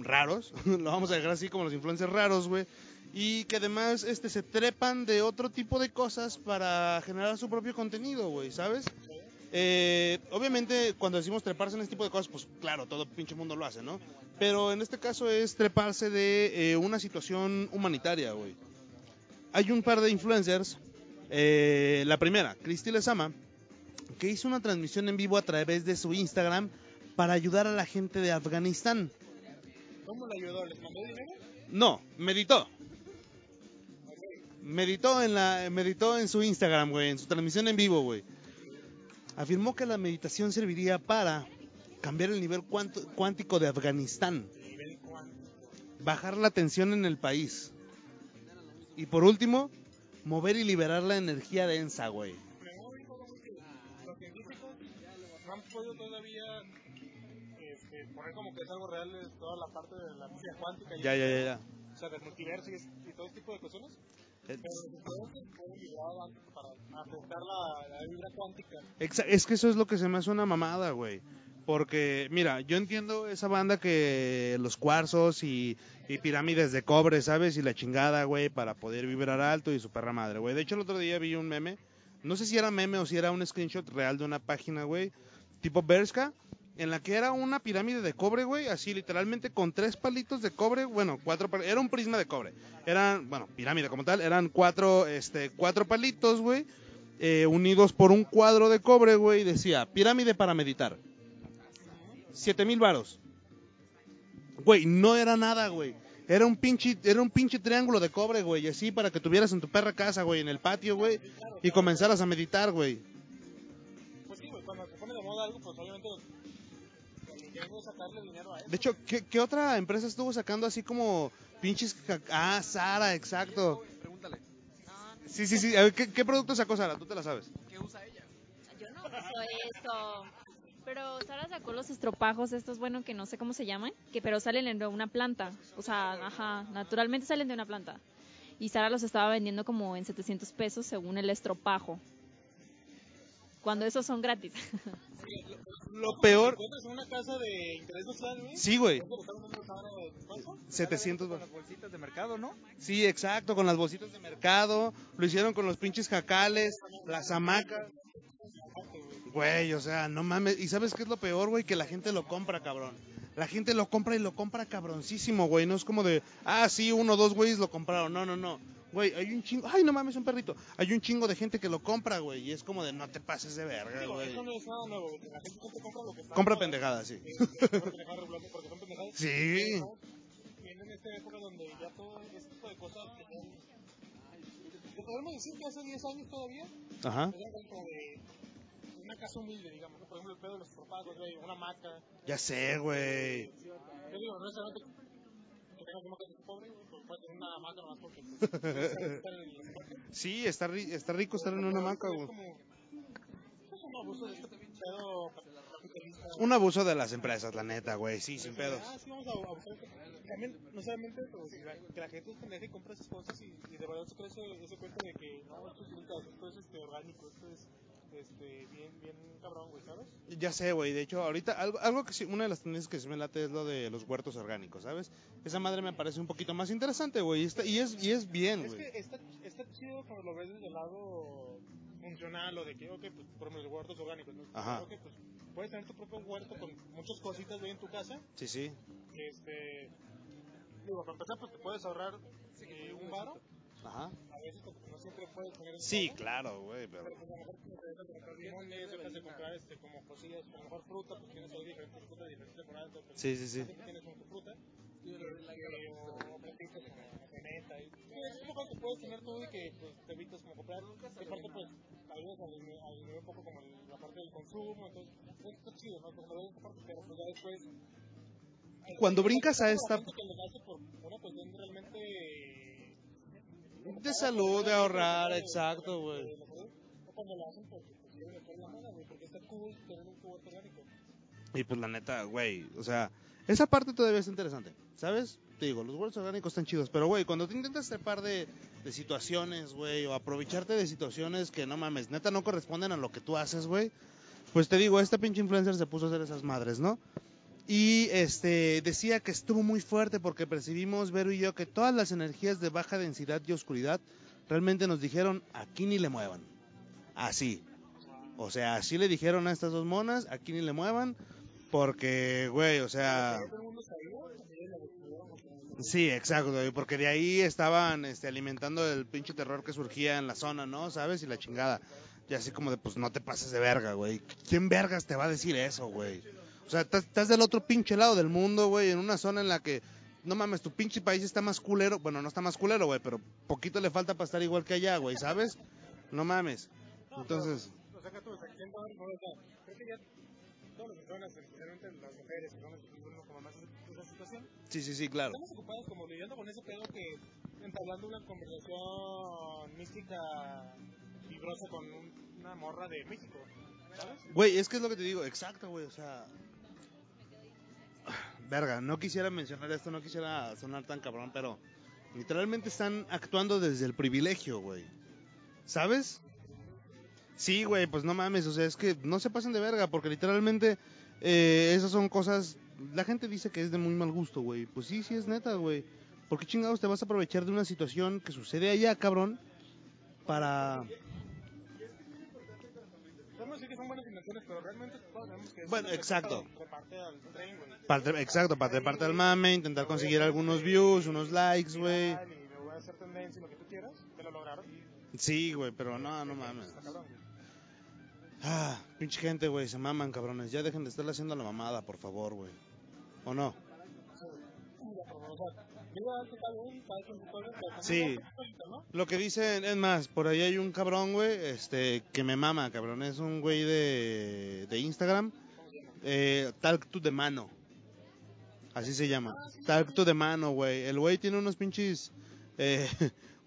raros, lo vamos a dejar así como los influencers raros, güey, y que además este, se trepan de otro tipo de cosas para generar su propio contenido, güey, ¿sabes? Eh, obviamente, cuando decimos treparse en este tipo de cosas, pues claro, todo pinche mundo lo hace, ¿no? Pero en este caso es treparse de eh, una situación humanitaria, güey. Hay un par de influencers. eh, la primera, Cristi Lezama, que hizo una transmisión en vivo a través de su Instagram para ayudar a la gente de Afganistán. ¿Cómo le ayudó? ¿Les mandó dinero? No, meditó. Meditó en la meditó en su Instagram, güey, en su transmisión en vivo, güey. Afirmó que la meditación serviría para cambiar el nivel cuanto- cuántico de Afganistán, cuánto. bajar la tensión en el país. Y por último, mover y liberar la energía densa, güey. Pero dijo como que los científicos no han podido todavía este, poner como que es algo real es toda la parte de la física cuántica y, Ya, ya, ya, ya. o sea, del multiverso y, y todo ese tipo de cuestiones. Es que eso es lo que se me hace una mamada, güey. Porque, mira, yo entiendo esa banda que los cuarzos y, y pirámides de cobre, ¿sabes? Y la chingada, güey, para poder vibrar alto y su perra madre, güey. De hecho, el otro día vi un meme, no sé si era meme o si era un screenshot real de una página, güey, tipo Berska, en la que era una pirámide de cobre, güey, así literalmente con tres palitos de cobre, bueno, cuatro, era un prisma de cobre. Eran, bueno, pirámide como tal, eran cuatro, este, cuatro palitos, güey, eh, unidos por un cuadro de cobre, güey, decía, pirámide para meditar. Siete mil varos. Güey, no era nada, güey. Era un pinche, era un pinche triángulo de cobre, güey, así para que tuvieras en tu perra casa, güey, en el patio, güey, y comenzaras a meditar, güey. Pues sí, güey, cuando se pone de moda algo, pues obviamente quieren sacarle dinero a eso. De hecho, ¿qué, qué otra empresa estuvo sacando así como pinches... Ah, Sara, exacto. Pregúntale. Sí, sí, sí. A ver, ¿qué, qué producto sacó Sara? Tú te la sabes. ¿Qué usa ella? Yo no uso eso. Pero Sara sacó los estropajos estos, bueno, que no sé cómo se llaman, que pero salen de una planta. O sea, ajá, naturalmente salen de una planta. Y Sara los estaba vendiendo como en 700 pesos según el estropajo. Cuando esos son gratis. Lo peor... encuentras en una casa de interés social, güey. Sí, güey. ¿Cuánto le están dando Sara de cuánto? 700 Con las bolsitas de mercado, ¿no? Sí, exacto, con las bolsitas de mercado, lo hicieron con los pinches jacales, las hamacas. Güey, o sea, no mames. ¿Y sabes qué es lo peor, güey? Que la gente lo compra, cabrón. La gente lo compra y lo compra cabroncísimo, güey. No es como de, ah, sí, uno o dos güeyes lo compraron. No, no, no. Güey, hay un chingo. Ay, no mames, un perrito. Hay un chingo de gente que lo compra, güey. Y es como de, no te pases de verga, güey. eso no es nada nuevo. La gente siempre compra lo que está. Compra pendejadas, sí. Eh, compra pendejadas regularmente porque son pendejadas. Sí. Viene en esta época donde ya todo este tipo de cosas que son. que podemos decir que hace 10 años todavía, Ajá. eran como de una casa humilde, digamos, ¿no? Por ejemplo, el pedo de los propagos, güey, una hamaca. Ya sé, güey. Yo digo, no necesariamente Sí, está, ri- está rico estar en una hamaca, güey. como. Es un abuso de este. Un abuso de las empresas, la neta, güey. Sí, sin pedos. Ah, sí, vamos a abusar. También, no solamente pues, que la, gente es pendeja y compra esas cosas y, de verdad se cree ese, cuento de que no, esto es esto es este, orgánico, esto es este, bien, bien cabrón, güey, ¿sabes? Ya sé, güey. De hecho, ahorita algo, algo que sí, una de las tendencias que sí me late es lo de los huertos orgánicos, ¿sabes? Esa madre me parece un poquito más interesante, güey. Y, está- y, es, y es bien, Es güey. que está, está chido cuando lo ves desde el lado funcional o de que, ok, pues por ejemplo, los huertos orgánicos, ¿no? Ajá. Ok, pues puedes tener tu propio huerto con muchas cositas, güey, en tu casa. Sí, sí. Este, digo, para empezar, pues te puedes ahorrar eh, un varo. Ajá. A veces, no siempre puedes tener Sí, claro, güey. pero- Pero pues a lo mejor te dejas de comprar limones, dejas de comprar este, como cosillas, a lo mejor fruta, pues tienes ahí diferentes frutas, diferentes temporadas, entonces Sí, sí, sí. tienes tu fruta. Eh, o platitos como pimienta y sí, es lo que puedes tener tú y que pues, te evitas como comprar. Que aparte pues ayudas a disminuir a disminuir un poco como el- la parte del consumo, entonces pues, está chido, ¿no? Como lo ves esta parte, pero pues ya después Cuando brincas a esta por una cuestión de salud, de ahorrar, exacto, güey. Y pues la neta, güey, o sea, esa parte todavía es interesante, ¿sabes? Te digo, los huertos orgánicos están chidos, pero güey, cuando te intentas trepar de, de situaciones, güey, o aprovecharte de situaciones que no mames, neta no corresponden a lo que tú haces, güey, pues te digo, este pinche influencer se puso a hacer esas madres, ¿no? Y este decía que estuvo muy fuerte porque percibimos, Vero y yo, que todas las energías de baja densidad y oscuridad realmente nos dijeron, aquí ni le muevan. Así. O sea, así le dijeron a estas dos monas, aquí ni le muevan, porque, güey, o sea... Sí, exacto, porque de ahí estaban este, alimentando el pinche terror que surgía en la zona, ¿no? ¿Sabes? Y la chingada. Y así como de, pues no te pases de verga, güey. ¿Quién vergas te va a decir eso, güey? O sea, estás- del otro pinche lado del mundo, güey, en una zona en la que, no mames, tu pinche país está más culero. Bueno, no está más culero, güey, pero poquito le falta para estar igual que allá, güey, ¿sabes? No mames. Entonces, sí, sí, sí, claro. estamos ocupados como lidiando con ese pedo que entablando una conversación mística vibrosa con un- una morra de México, ¿sabes? Güey, es que es lo que te digo, exacto, güey, o sea... Verga, no quisiera mencionar esto, no quisiera sonar tan cabrón, pero literalmente están actuando desde el privilegio, güey. ¿Sabes? Sí, güey, pues no mames, o sea, es que no se pasen de verga, porque literalmente eh, esas son cosas... La gente dice que es de muy mal gusto, güey. Pues sí, sí es neta, güey. ¿Por qué chingados te vas a aprovechar de una situación que sucede allá, cabrón? Para... pero realmente todos sabemos que es Bueno, exacto. de parte tren, güey. Parte- exacto, para parte del mame, intentar conseguir algunos views, unos likes, güey. Viral Y me voy a hacer tendencia y lo que tú quieras, te lo lograron. Sí, güey, pero no, no mames. Ah, pinche gente, güey, se maman, cabrones. Ya dejen de estarle haciendo la mamada, por favor, güey. ¿O no? Sí. Lo que dicen, es más, por ahí hay un cabrón, güey, este, que me mama, cabrón. Es un güey de, de Instagram. Eh, talk de mano. Así se llama. Talk to de mano, güey. El güey tiene unos pinches. Eh,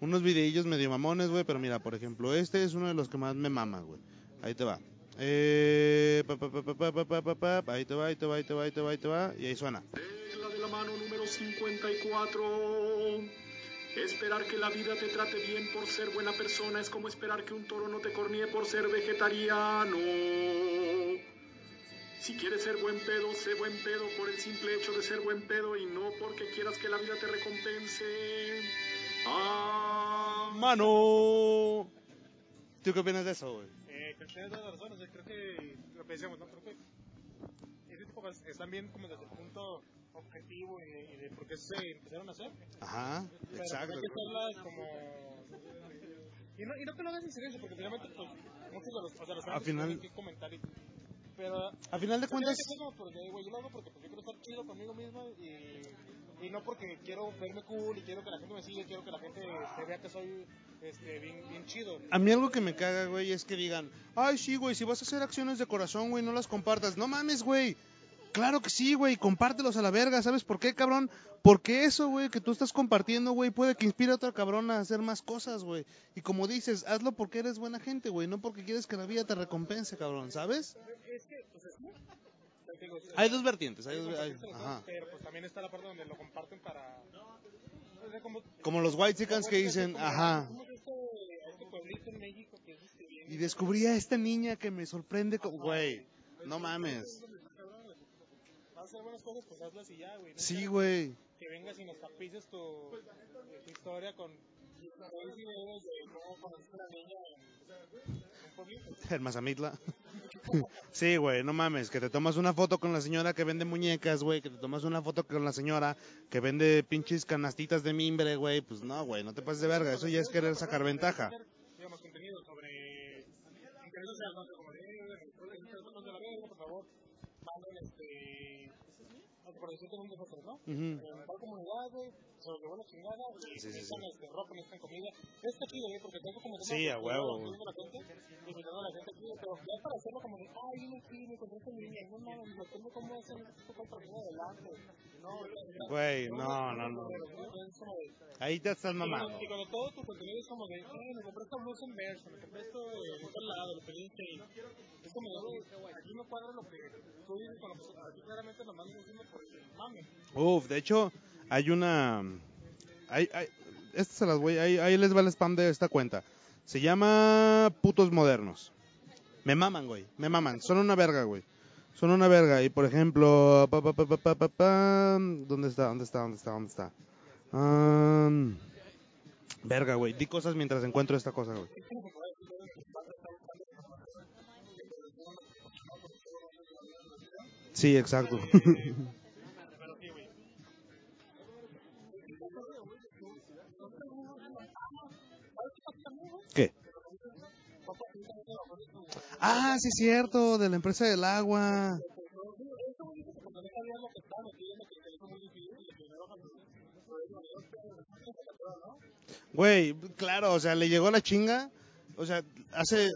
unos videillos medio mamones, güey. Pero mira, por ejemplo, este es uno de los que más me mama, güey. Ahí te va. Eh, pa, pa, pa, ahí te va, ahí te va, ahí te va, ahí te va, ahí te va. Y ahí suena. De la de la mano, 54. Esperar que la vida te trate bien por ser buena persona es como esperar que un toro no te cornee por ser vegetariano. Si quieres ser buen pedo, sé buen pedo por el simple hecho de ser buen pedo y no porque quieras que la vida te recompense. Ah, ¡Mano! ¿Tú qué opinas de eso, güey? Eh, creo que tienes toda la razón, o sea, creo que lo que decíamos, ¿no? Creo que ese tipo de cosas están bien como desde el punto objetivo y de, y de por qué se empezaron a hacer. Ajá, Pero exacto. hay que hacerlas como... Y no, y no que lo hagas en silencio, porque finalmente, pues, muchos de los, o sea, los fans final- que comentar y... Pero... A final de cuentas, como porque, güey, yo lo hago porque pues, yo quiero estar chido conmigo mismo y, y no porque quiero verme cool y quiero que la gente me siga, quiero que la gente vea que soy este, bien, bien chido. A mí algo que me caga, güey, es que digan, ay, sí, güey, si vas a hacer acciones de corazón, güey, no las compartas. No mames, güey. Claro que sí, güey, compártelos a la verga. ¿Sabes por qué, cabrón? Porque eso, güey, que tú estás compartiendo, güey, puede que inspire a otro cabrón a hacer más cosas, güey. Y como dices, hazlo porque eres buena gente, güey, no porque quieres que la vida te recompense, cabrón, ¿sabes? Pues Hay dos vertientes, hay dos... cosas, pero pues también está la parte donde lo comparten para... Como, los white chickens que dicen, ajá. Y descubrí a esta niña que me sorprende, güey, no mames. Vas a hacer buenas cosas, pues hazlas y ya, güey. no Sí, güey. que vengas y nos tapices tu, tu historia con seis videos de cómo conociste a una niña en un pueblito. El Mazamitla. Sí, güey, no mames, que te tomas una foto con la señora que vende muñecas, güey, que te tomas una foto con la señora que vende pinches canastitas de mimbre, güey, pues no, güey, no te pases de verga, eso ya es querer sacar ventaja. Digamos, contenido sobre intereses no sé, como de, bueno, de la verga, por favor, manden este. No Por decirte un desastre, ¿no? Ujú. En tal comunidad, güey, se los llevó la chingada Sí, sí, sí. este, ropa, necesitan comida. Está chido, güey, porque tengo como. Sí, a huevo, güey. la gente, invitando a la gente aquí, pero ya para hacerlo como de, ay, vine aquí, me encontré esta niña, no mames, me tengo cómo hacer esto para salir adelante. No, Güey, no, no, no. Ahí te estás mamando. y cuando todo tu contenido es como de, eh, me compré esta blusa en Verso, me compré esto de tal lado, lo pedí en Shein. Es como aquí no cuadra lo que tú dices con lo que aquí claramente lo mandas haciendo por. Uf, de hecho, hay una... Se las voy, ahí, ahí les va el spam de esta cuenta. Se llama Putos Modernos. Me maman, güey, me maman. Son una verga, güey. Son una verga. Y por ejemplo, pa, pa, ¿dónde está? ¿Dónde está? ¿Dónde está? ¿Dónde está? Am, verga, güey. Di cosas mientras encuentro esta cosa, güey. Sí, exacto. Ah, sí, cierto, de la empresa del agua. Güey, claro, o sea, le llegó la chinga. O sea, hace.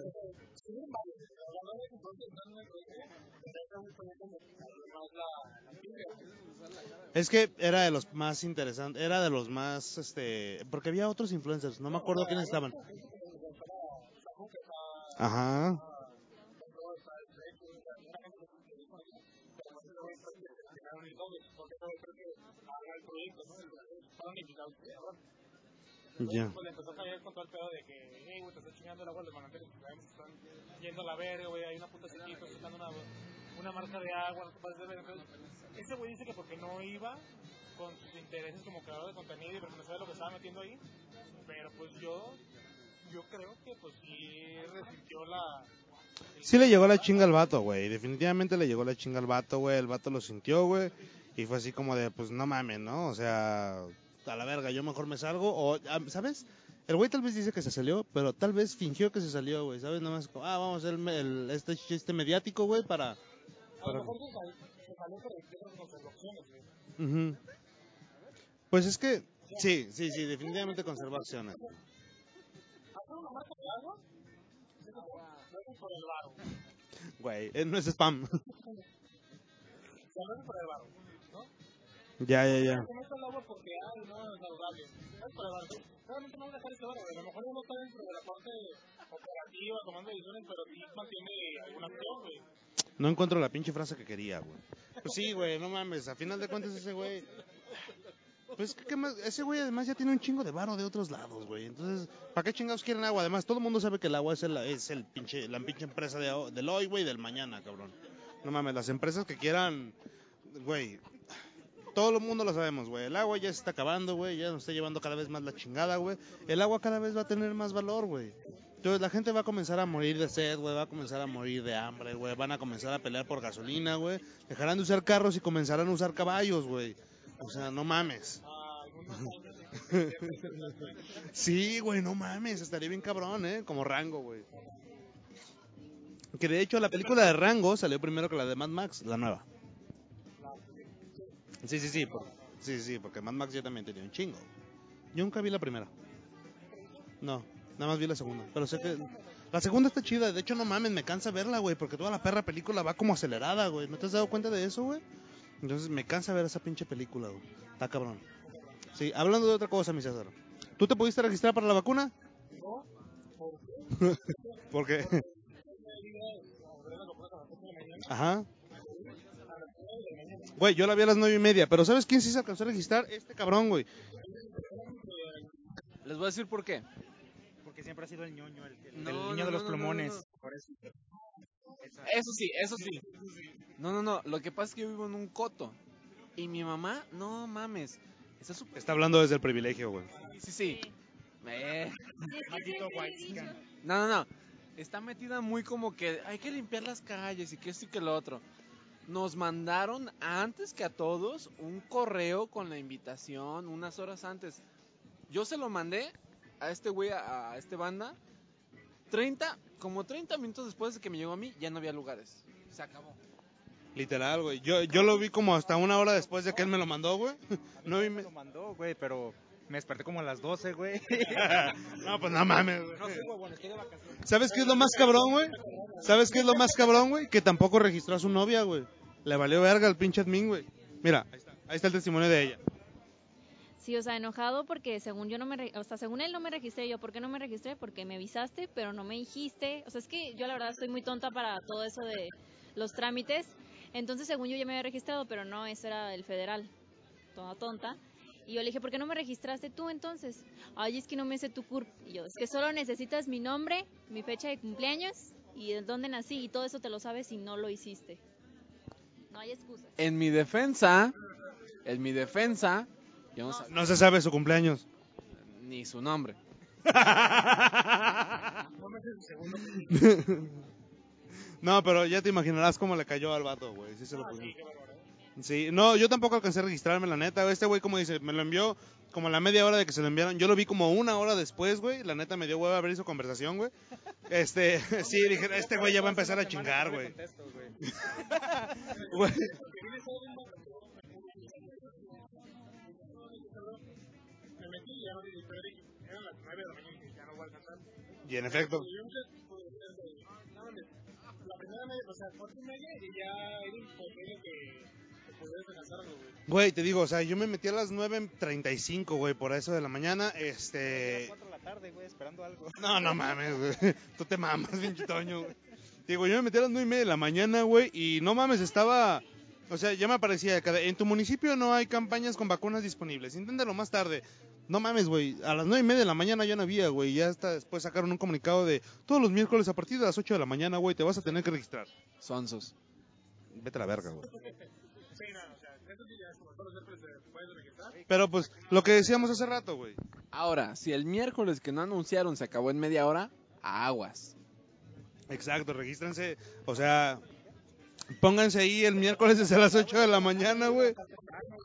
Es que era de los más interesantes, era de los más, este, porque había otros influencers, no me acuerdo quiénes estaban. Ajá. Ya. Pues le empezó a caer con todo el pedo de que, hey, güey, te estás chingando el agua de manantiales, están yendo a la verga, güey, hay una puta sequía, estás sacando una, una marca de agua, no te pases de verga. Entonces, ese güey dice que porque no iba con sus intereses como creador de contenido y porque no sabía lo que estaba metiendo ahí, pero pues yo, yo creo que pues sí resintió la... Sí le llegó la chinga al vato, güey. Definitivamente le llegó la chinga al vato, güey. El vato lo sintió, güey. Y fue así como de, pues no mames, ¿no? O sea, a la verga, yo mejor me salgo. O, ah, ¿sabes? El güey tal vez dice que se salió, pero tal vez fingió que se salió, güey. ¿Sabes? Nada más como, ah, vamos a hacer el, el- este chiste mediático, güey, para... A para... güey. Ujú. Pues es que, sí, sí, sí, definitivamente conservó acciones. Güey, eh, no es spam. Por el. Ya, ya, ya. El agua porque, no es saludable. No es por el varo. Realmente no va a dejar ese varo, güey. A lo mejor uno está dentro de la parte operativa, tomando decisiones, pero sí mantiene alguna acción, güey. No encuentro la pinche frase que quería, güey. Pues sí, güey, no mames. A final de cuentas ese güey... Pues, ¿qué más? Ese güey además ya tiene un chingo de varo de otros lados, güey. Entonces, ¿para qué chingados quieren agua? Además, todo el mundo sabe que el agua es, el, es el pinche, la pinche empresa de, del hoy, güey, y del mañana, cabrón. No mames, las empresas que quieran, güey, todo el mundo lo sabemos, güey. El agua ya se está acabando, güey, ya nos está llevando cada vez más la chingada, güey. El agua cada vez va a tener más valor, güey. Entonces la gente va a comenzar a morir de sed, güey, va a comenzar a morir de hambre, güey. Van a comenzar a pelear por gasolina, güey. Dejarán de usar carros y comenzarán a usar caballos, güey. O sea, no mames. Sí, güey, no mames, estaría bien cabrón, ¿eh? Como Rango, güey. Que de hecho la película de Rango salió primero que la de Mad Max, la nueva. Sí, sí, sí, por- sí, sí, porque Mad Max yo también tenía un chingo. Yo nunca vi la primera. No, nada más vi la segunda. Pero sé que la segunda está chida. De hecho, no mames, me cansa verla, güey, porque toda la perra película va como acelerada, güey. ¿No te has dado cuenta de eso, güey? Entonces me cansa ver esa pinche película, güey. Está cabrón. Sí, hablando de otra cosa, mi César. ¿Tú te pudiste registrar para la vacuna? ¿Por qué? Ajá. Güey, yo la vi a las nueve y media, pero ¿sabes quién sí se alcanzó a registrar? Este cabrón, güey. Les voy a decir por qué. Porque siempre ha sido el ñoño, el, el No, niño no, de los no, no, no, plumones. no. Por eso. Eso sí, eso sí. No, no, no. Lo que pasa es que yo vivo en un coto. Y mi mamá, no mames. Está súper. Está hablando desde el privilegio, güey. Sí, sí. Eh, No, no, no. Está metida muy como que hay que limpiar las calles y que esto y que lo otro. Nos mandaron antes que a todos un correo con la invitación unas horas antes. Yo se lo mandé a este güey, a, a este banda. 30, como 30 minutos después de que me llegó a mí, ya no había lugares. Se acabó. Literal, güey. Yo, yo lo vi como hasta una hora después de que él me lo mandó, güey. No, me lo mandó, güey, pero me desperté como a las 12, güey. no, pues no mames, güey. No sé, huevón, estoy de vacaciones. ¿Sabes qué es lo más cabrón, güey? ¿Sabes qué es lo más cabrón, güey? Que tampoco registró a su novia, güey. Le valió verga al pinche admin, güey. Mira, ahí está, ahí está el testimonio de ella. Sí, o sea, enojado porque según yo no me, re- o sea, según él no me registré yo. ¿Por qué no me registré? Porque me avisaste, pero no me dijiste. O sea, es que yo la verdad estoy muy tonta para todo eso de los trámites. Entonces, según yo ya me había registrado, pero no, ese era el federal. Toda tonta. Y yo le dije, ¿por qué no me registraste tú entonces? Ay, es que no me sé tu CURP. Y yo, es que solo necesitas mi nombre, mi fecha de cumpleaños y de dónde nací. Y todo eso te lo sabes si no lo hiciste. No hay excusas. En mi defensa, en mi defensa, yo no se sabe su cumpleaños. ni su nombre. No, pero ya te imaginarás cómo le cayó al vato, güey. Sí se lo. Sí, no, yo tampoco alcancé a registrarme, la neta. Este güey, como dice, me lo envió como a la media hora de que se lo enviaron. Yo lo vi como una hora después, güey. La neta me dio hueva abrir su conversación, güey. Este, sí, dije, este güey ya va a empezar a chingar, güey. Güey. Me metí y ya no dije, pero dije, eran las 9 de la mañana y dije, ya no voy a alcanzar. Y en efecto. La primera media, o sea, cuatro y media y ya era imposible que, güey. Te digo, o sea, yo me metí a las 9.35, güey, por eso de la mañana. Este. 4 de la tarde, güey, esperando algo. No, no mames, güey. Tú te mamas, pinche Toño, güey. Digo, yo me metí a las 9 y media de la mañana, güey, y no mames, estaba. O sea, ya me aparecía cada- En tu municipio no hay campañas con vacunas disponibles. Inténtalo más tarde. No mames, güey. A las 9 y media de la mañana ya no había, güey. Ya hasta después sacaron un comunicado de todos los miércoles a partir de las 8 de la mañana, güey, te vas a tener que registrar. Sonsos. Vete a la verga, güey. Pero pues, lo que decíamos hace rato, güey. Ahora, si el miércoles que no anunciaron se acabó en media hora, aguas. Exacto, regístrense. O sea, pónganse ahí el miércoles desde las 8 de la mañana, güey.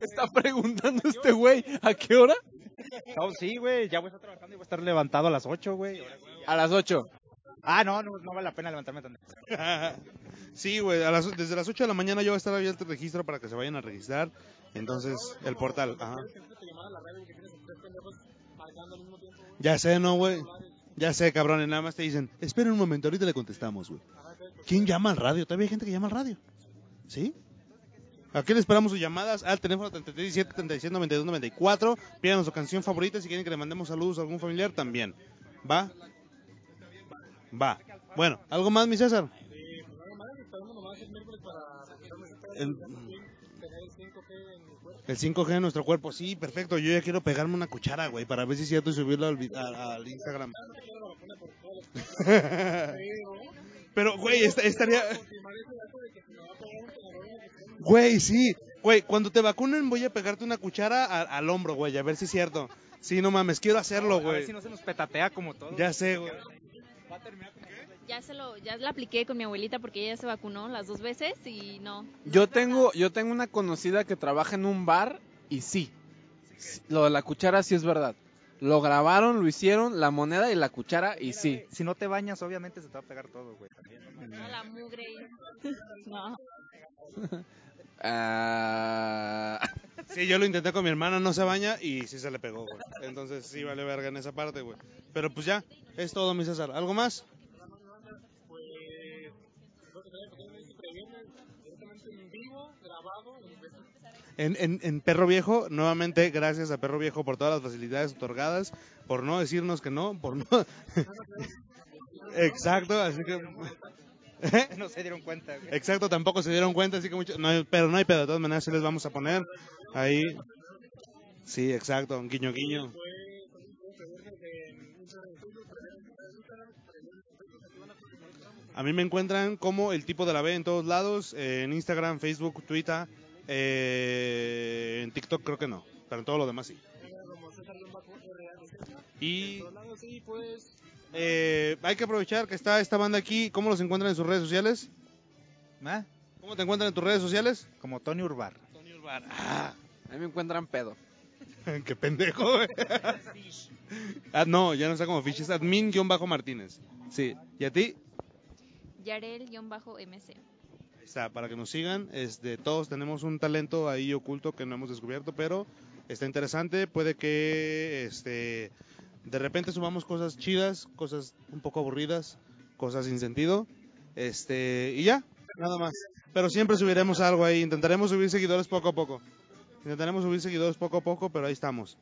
Está preguntando este güey, ¿a qué hora? No, sí, güey, ya voy a estar trabajando y voy a estar levantado a las 8, güey. A las 8. Ah, no, no, no vale la pena levantarme tan Sí, güey, las- desde las 8 de la mañana yo voy a estar abierto el registro para que se vayan a registrar. Entonces, el portal, ajá. Ya sé, ¿no, güey? Ya sé, cabrones, nada más te dicen, esperen un momento, ahorita le contestamos, güey. ¿Quién llama al radio? Todavía hay gente que llama al radio. ¿Sí? Aquí le esperamos sus llamadas al teléfono 37 37 92 94. Pídanos su canción favorita si quieren que le mandemos saludos a algún familiar también. ¿Va? Va. Bueno, ¿algo más, mi César? El El- tener el 5G en mi cuerpo. El 5G en nuestro cuerpo, sí, perfecto. Yo ya quiero pegarme una cuchara, güey, para ver si es cierto y subirlo al, vi- a- al Instagram. Pero, güey, esta- estaría... Güey, sí. Güey, cuando te vacunen voy a pegarte una cuchara al hombro, güey, a ver si es cierto. Sí, no mames, quiero hacerlo, A ver güey. si no se nos petatea como todo. Ya sé, güey. Va a terminar como Ya se lo, ya la apliqué con mi abuelita porque ella se vacunó las dos veces y no. Yo tengo, yo tengo una conocida que trabaja en un bar y sí. Lo de la cuchara sí es verdad. Lo grabaron, lo hicieron, la moneda y la cuchara y sí. Si no te bañas, obviamente se te va a pegar todo, güey. también. No, la mugre. No. Ah, Sí, yo lo intenté con mi hermana, no se baña y sí se le pegó, güey. Entonces sí vale verga en esa parte, güey. Pero pues ya, es todo, mi César. ¿Algo más? En, en, en Perro Viejo, nuevamente, gracias a Perro Viejo por todas las facilidades otorgadas, por no decirnos que no, por no... Exacto, así que... no se dieron cuenta, güey. Exacto, tampoco se dieron cuenta, así que mucho... No hay- pero no hay pedo, de todas maneras se les vamos a poner ahí. Sí, exacto, un guiño guiño. A mí me encuentran como el tipo de la B en todos lados, eh, en Instagram, Facebook, Twitter, eh, en TikTok creo que no, pero en todo lo demás sí. Y eh, hay que aprovechar que está esta banda aquí, ¿cómo los encuentran en sus redes sociales? ¿Ah? ¿Cómo te encuentran en tus redes sociales? Como Tony Urbar. Ah, a mí me encuentran pedo. qué pendejo, güey. ah, no, ya no está como Fish, es admin-martínez. Sí, ¿y a ti? Yarel-MC. Ahí está, para que nos sigan. Este, todos tenemos un talento ahí oculto que no hemos descubierto, pero está interesante. Puede que este, de repente sumamos cosas chidas, cosas un poco aburridas, cosas sin sentido. Este, y ya, nada más. Pero siempre subiremos algo ahí. Intentaremos subir seguidores poco a poco. Intentaremos subir seguidores poco a poco, pero ahí estamos.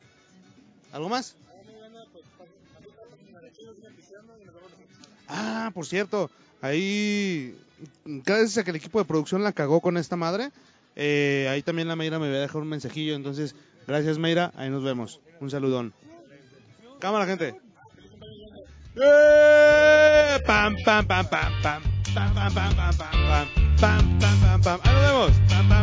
¿Algo más? Ah, por cierto, ahí, gracias a que el equipo de producción la cagó con esta madre, eh, ahí también la Meira me había dejado un mensajillo, entonces, gracias Meira, ahí nos vemos. Un saludón. Cámara, gente. ¡Eh! Pam, pam, pam, pam, pam. Pam, pam, pam, pam, pam, pam. Pam, pam, pam. Ahí nos vemos. Pam, pam.